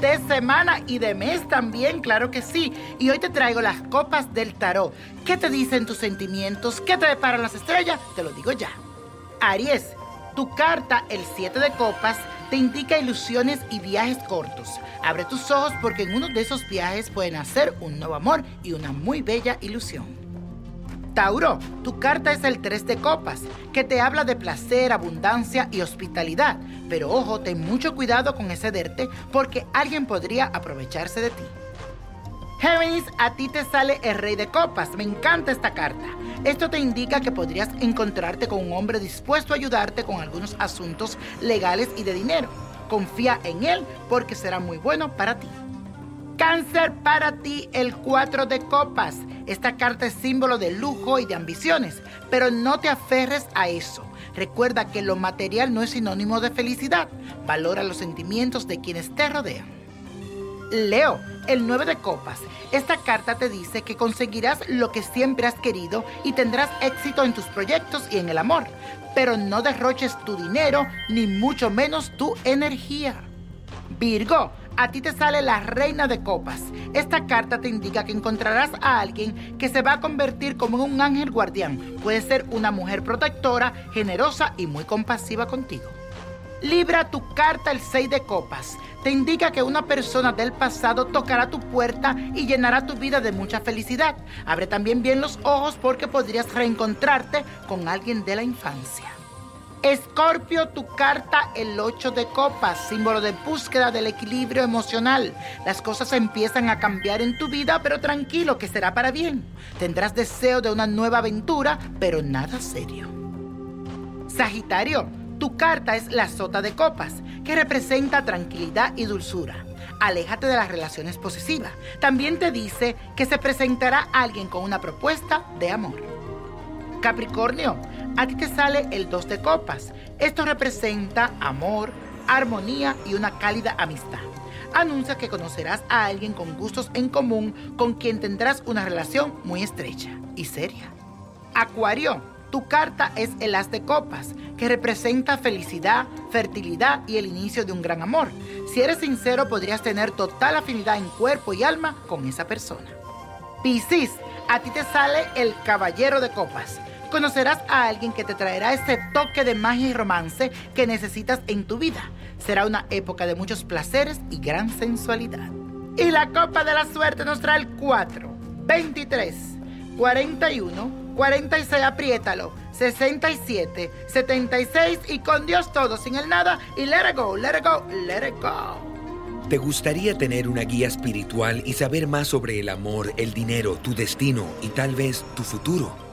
de semana y de mes también, claro que sí. Y hoy te traigo las copas del tarot. ¿Qué te dicen tus sentimientos? ¿Qué te deparan las estrellas? Te lo digo ya. Aries, tu carta, el 7 de copas, te indica ilusiones y viajes cortos. Abre tus ojos porque en uno de esos viajes pueden hacer un nuevo amor y una muy bella ilusión. Tauro, tu carta es el 3 de copas, que te habla de placer, abundancia y hospitalidad. Pero ojo, ten mucho cuidado con excederte porque alguien podría aprovecharse de ti. Géminis, a ti te sale el rey de copas. Me encanta esta carta. Esto te indica que podrías encontrarte con un hombre dispuesto a ayudarte con algunos asuntos legales y de dinero. Confía en él porque será muy bueno para ti. Cáncer para ti, el 4 de copas. Esta carta es símbolo de lujo y de ambiciones, pero no te aferres a eso. Recuerda que lo material no es sinónimo de felicidad. Valora los sentimientos de quienes te rodean. Leo, el 9 de copas. Esta carta te dice que conseguirás lo que siempre has querido y tendrás éxito en tus proyectos y en el amor, pero no derroches tu dinero ni mucho menos tu energía. Virgo, a ti te sale la reina de copas. Esta carta te indica que encontrarás a alguien que se va a convertir como un ángel guardián. Puede ser una mujer protectora, generosa y muy compasiva contigo. Libra tu carta el 6 de copas. Te indica que una persona del pasado tocará tu puerta y llenará tu vida de mucha felicidad. Abre también bien los ojos porque podrías reencontrarte con alguien de la infancia. Escorpio, tu carta el 8 de copas, símbolo de búsqueda del equilibrio emocional. Las cosas empiezan a cambiar en tu vida, pero tranquilo que será para bien. Tendrás deseo de una nueva aventura, pero nada serio. Sagitario, tu carta es la sota de copas, que representa tranquilidad y dulzura. Aléjate de las relaciones posesivas. También te dice que se presentará alguien con una propuesta de amor. Capricornio, a ti te sale el 2 de copas. Esto representa amor, armonía y una cálida amistad. Anuncia que conocerás a alguien con gustos en común con quien tendrás una relación muy estrecha y seria. Acuario, tu carta es el as de copas, que representa felicidad, fertilidad y el inicio de un gran amor. Si eres sincero, podrías tener total afinidad en cuerpo y alma con esa persona. Piscis, a ti te sale el caballero de copas conocerás a alguien que te traerá ese toque de magia y romance que necesitas en tu vida. Será una época de muchos placeres y gran sensualidad. Y la copa de la suerte nos trae el 4, 23, 41, 46, apriétalo, 67, 76 y con Dios todo, sin el nada y let it go, let it go, let it go. ¿Te gustaría tener una guía espiritual y saber más sobre el amor, el dinero, tu destino y tal vez tu futuro?